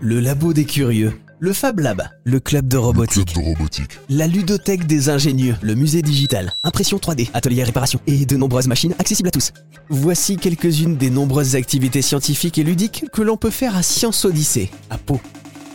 le labo des curieux, le Fab Lab, le club de robotique, Club de robotique. la ludothèque des ingénieux, le musée digital, impression 3D, atelier réparation et de nombreuses machines accessibles à tous. Voici quelques-unes des nombreuses activités scientifiques et ludiques que l'on peut faire à Science Odyssée, à Pau.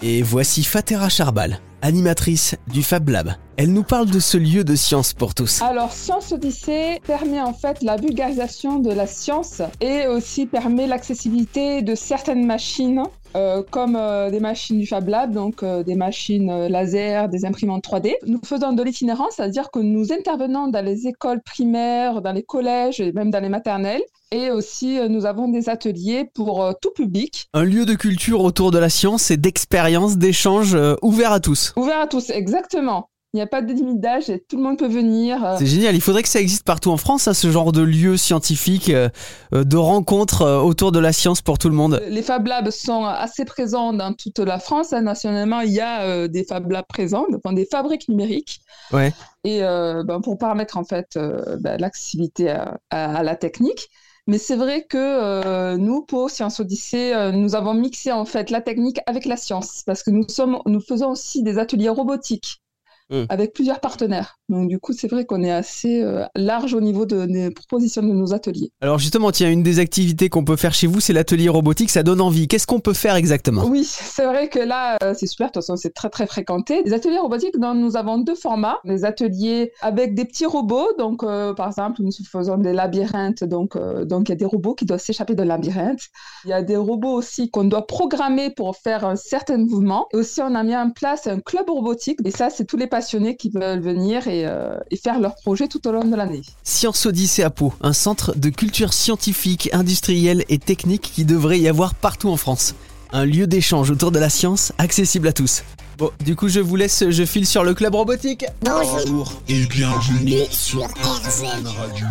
Et voici Fatera Charbal, animatrice du Fab Lab. Elle nous parle de ce lieu de science pour tous. Alors, Science Odyssée permet en fait la vulgarisation de la science et aussi permet l'accessibilité de certaines machines, euh, comme euh, des machines du Fab Lab, donc euh, des machines laser, des imprimantes 3D. Nous faisons de l'itinérance, c'est-à-dire que nous intervenons dans les écoles primaires, dans les collèges et même dans les maternelles. Et aussi, nous avons des ateliers pour tout public, Un lieu de culture autour de la science et d'expérience, d'échange ouvert à tous. ouvert à tous, exactement. Il n'y a pas de limite d'âge et tout le monde peut venir. euh, C'est génial, il faudrait que ça existe partout en France, hein, ce genre de lieu scientifique, euh, euh, de rencontres autour de la science pour tout le monde. Les Fab Labs sont assez présents dans toute la France. hein. Nationalement, il y a euh, des Fab Labs présents, donc des fabriques numériques. Ouais. Et euh, ben, pour permettre en fait ben, l'accessibilité à, à- à la technique. Mais c'est vrai que euh, nous, pour Science Odyssée, euh, nous avons mixé en fait la technique avec la science, parce que nous sommes, nous faisons aussi des ateliers robotiques Mm. avec plusieurs partenaires. Donc du coup, c'est vrai qu'on est assez euh, large au niveau de- des propositions de nos ateliers. Alors justement, tiens, une des activités qu'on peut faire chez vous, c'est l'atelier robotique, ça donne envie. Qu'est-ce qu'on peut faire exactement? Oui, c'est vrai que là, euh, c'est super. De toute façon, c'est très, très fréquenté. Les ateliers robotiques, donc, nous avons deux formats. Des ateliers avec des petits robots. Donc, euh, par exemple, nous faisons des labyrinthes. Donc, euh, donc, il y a des robots qui doivent s'échapper de labyrinthe. Il y a des robots aussi qu'on doit programmer pour faire un certain mouvement. Et aussi, on a mis en place un club robotique. Et ça, c'est tous les passionnés qui veulent venir et, euh, et faire leur projet tout au long de l'année. Science Odyssée à Pau, un centre de culture scientifique, industrielle et technique qui devrait y avoir partout en France. Un lieu d'échange autour de la science accessible à tous. Bon, du coup, je vous laisse, je file sur le club robotique. Bonjour et bienvenue sur RZN Radio.